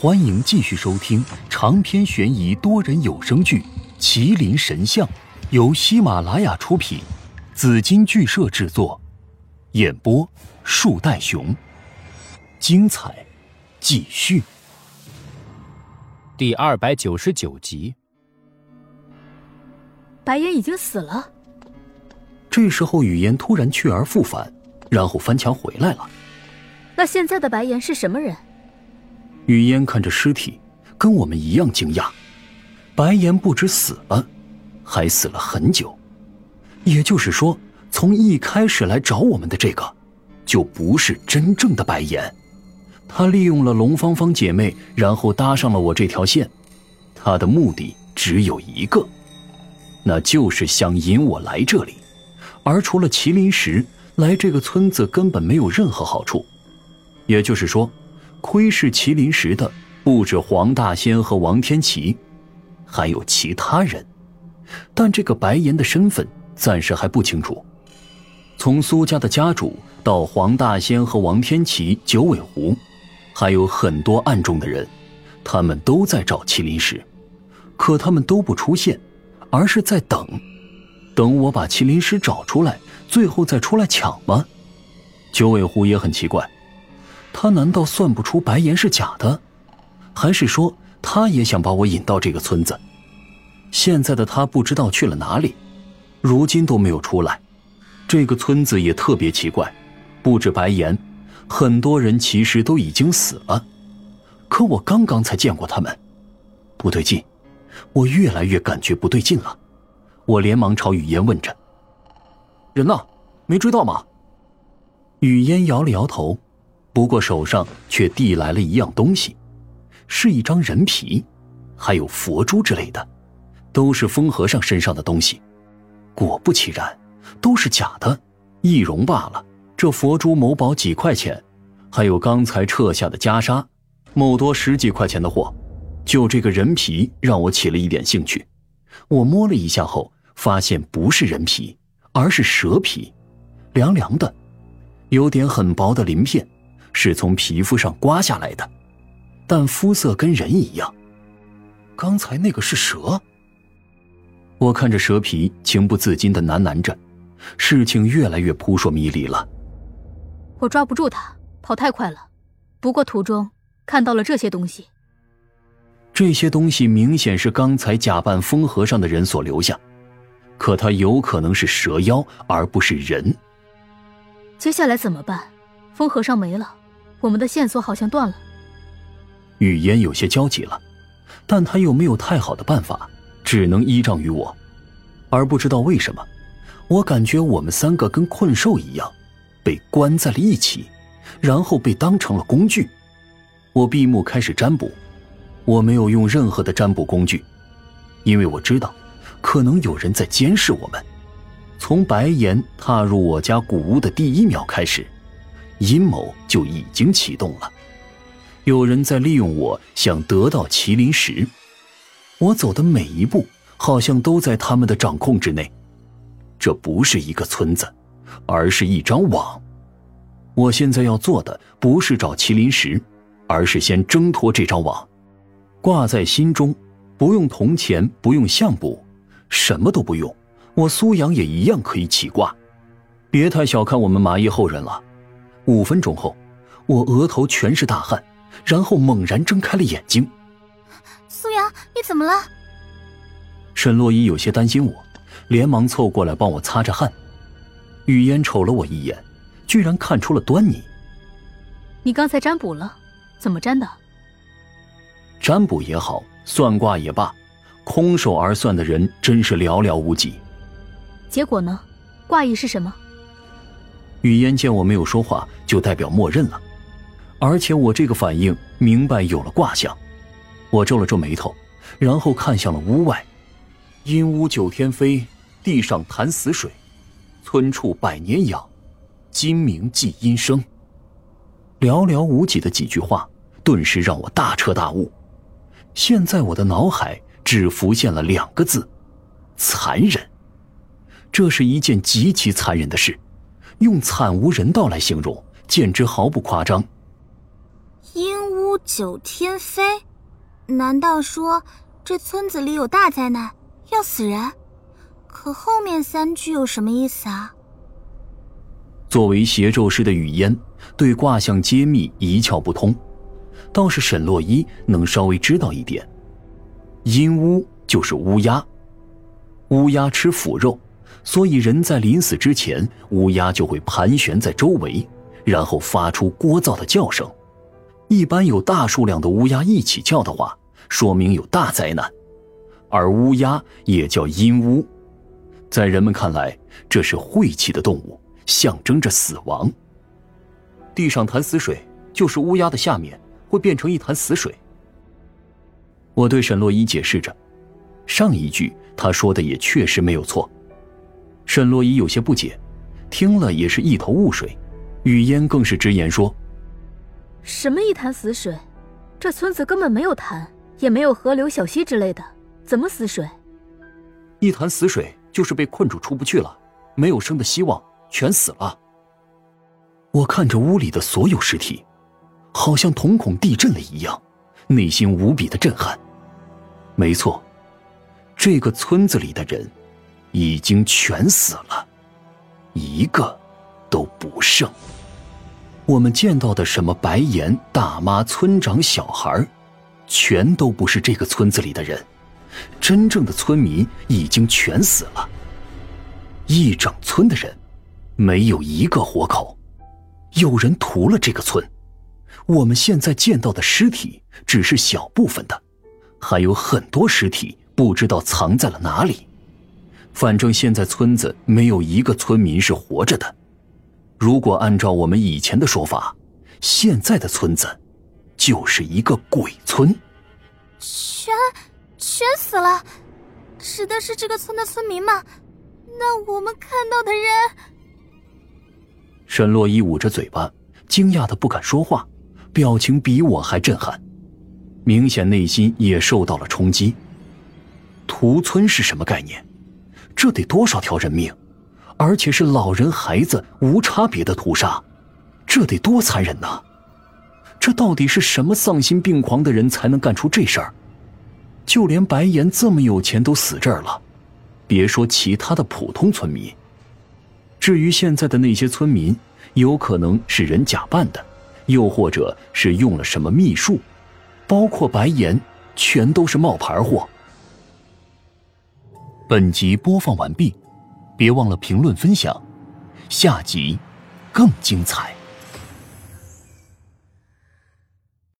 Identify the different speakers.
Speaker 1: 欢迎继续收听长篇悬疑多人有声剧《麒麟神像》，由喜马拉雅出品，紫金剧社制作，演播树袋熊。精彩继续，
Speaker 2: 第二百九十九集。
Speaker 3: 白岩已经死了。
Speaker 1: 这时候，语言突然去而复返，然后翻墙回来了。
Speaker 3: 那现在的白岩是什么人？
Speaker 1: 雨嫣看着尸体，跟我们一样惊讶。白岩不止死了，还死了很久。也就是说，从一开始来找我们的这个，就不是真正的白岩。他利用了龙芳芳姐妹，然后搭上了我这条线。他的目的只有一个，那就是想引我来这里。而除了麒麟石，来这个村子根本没有任何好处。也就是说。窥视麒麟石的不止黄大仙和王天琪，还有其他人，但这个白岩的身份暂时还不清楚。从苏家的家主到黄大仙和王天琪、九尾狐，还有很多暗中的人，他们都在找麒麟石，可他们都不出现，而是在等，等我把麒麟石找出来，最后再出来抢吗？九尾狐也很奇怪。他难道算不出白岩是假的，还是说他也想把我引到这个村子？现在的他不知道去了哪里，如今都没有出来。这个村子也特别奇怪，不止白岩，很多人其实都已经死了。可我刚刚才见过他们，不对劲，我越来越感觉不对劲了。我连忙朝雨嫣问着：“人呢？没追到吗？”雨嫣摇了摇头。不过手上却递来了一样东西，是一张人皮，还有佛珠之类的，都是风和尚身上的东西。果不其然，都是假的，易容罢了。这佛珠某宝几块钱，还有刚才撤下的袈裟，某多十几块钱的货。就这个人皮让我起了一点兴趣。我摸了一下后，发现不是人皮，而是蛇皮，凉凉的，有点很薄的鳞片。是从皮肤上刮下来的，但肤色跟人一样。刚才那个是蛇。我看着蛇皮，情不自禁的喃喃着，事情越来越扑朔迷离了。
Speaker 3: 我抓不住他，跑太快了。不过途中看到了这些东西。
Speaker 1: 这些东西明显是刚才假扮风和尚的人所留下，可他有可能是蛇妖，而不是人。
Speaker 3: 接下来怎么办？风和尚没了。我们的线索好像断了。
Speaker 1: 语嫣有些焦急了，但他又没有太好的办法，只能依仗于我。而不知道为什么，我感觉我们三个跟困兽一样，被关在了一起，然后被当成了工具。我闭目开始占卜，我没有用任何的占卜工具，因为我知道，可能有人在监视我们。从白岩踏入我家古屋的第一秒开始。阴谋就已经启动了，有人在利用我，想得到麒麟石。我走的每一步，好像都在他们的掌控之内。这不是一个村子，而是一张网。我现在要做的，不是找麒麟石，而是先挣脱这张网，挂在心中，不用铜钱，不用相卜，什么都不用，我苏阳也一样可以起卦。别太小看我们麻衣后人了。五分钟后，我额头全是大汗，然后猛然睁开了眼睛。
Speaker 4: 苏阳，你怎么了？
Speaker 1: 沈洛伊有些担心我，连忙凑过来帮我擦着汗。雨嫣瞅了我一眼，居然看出了端倪。
Speaker 3: 你刚才占卜了？怎么占的？
Speaker 1: 占卜也好，算卦也罢，空手而算的人真是寥寥无几。
Speaker 3: 结果呢？卦意是什么？
Speaker 1: 雨嫣见我没有说话，就代表默认了，而且我这个反应明白有了卦象。我皱了皱眉头，然后看向了屋外：“阴屋九天飞，地上潭死水，村畜百年养，今明即阴生。”寥寥无几的几句话，顿时让我大彻大悟。现在我的脑海只浮现了两个字：残忍。这是一件极其残忍的事。用惨无人道来形容，简直毫不夸张。
Speaker 4: 阴屋九天飞，难道说这村子里有大灾难，要死人？可后面三句有什么意思啊？
Speaker 1: 作为邪咒师的雨烟，对卦象揭秘一窍不通，倒是沈洛伊能稍微知道一点。阴乌就是乌鸦，乌鸦吃腐肉，所以人在临死之前，乌鸦就会盘旋在周围，然后发出聒噪的叫声。一般有大数量的乌鸦一起叫的话，说明有大灾难。而乌鸦也叫阴乌，在人们看来，这是晦气的动物，象征着死亡。地上潭死水，就是乌鸦的下面会变成一潭死水。我对沈洛伊解释着，上一句他说的也确实没有错。沈洛伊有些不解，听了也是一头雾水。雨烟更是直言说：“
Speaker 3: 什么一潭死水？这村子根本没有潭，也没有河流、小溪之类的，怎么死水？
Speaker 1: 一潭死水就是被困住出不去了，没有生的希望，全死了。”我看着屋里的所有尸体，好像瞳孔地震了一样，内心无比的震撼。没错，这个村子里的人已经全死了，一个都不剩。我们见到的什么白岩大妈、村长、小孩，全都不是这个村子里的人。真正的村民已经全死了，一整村的人没有一个活口。有人屠了这个村，我们现在见到的尸体只是小部分的。还有很多尸体不知道藏在了哪里，反正现在村子没有一个村民是活着的。如果按照我们以前的说法，现在的村子就是一个鬼村。
Speaker 4: 全全死了，指的是这个村的村民吗？那我们看到的人……
Speaker 1: 沈洛伊捂着嘴巴，惊讶的不敢说话，表情比我还震撼。明显内心也受到了冲击。屠村是什么概念？这得多少条人命？而且是老人孩子无差别的屠杀，这得多残忍呐！这到底是什么丧心病狂的人才能干出这事儿？就连白岩这么有钱都死这儿了，别说其他的普通村民。至于现在的那些村民，有可能是人假扮的，又或者是用了什么秘术。包括白岩，全都是冒牌货。本集播放完毕，别忘了评论分享，下集更精彩。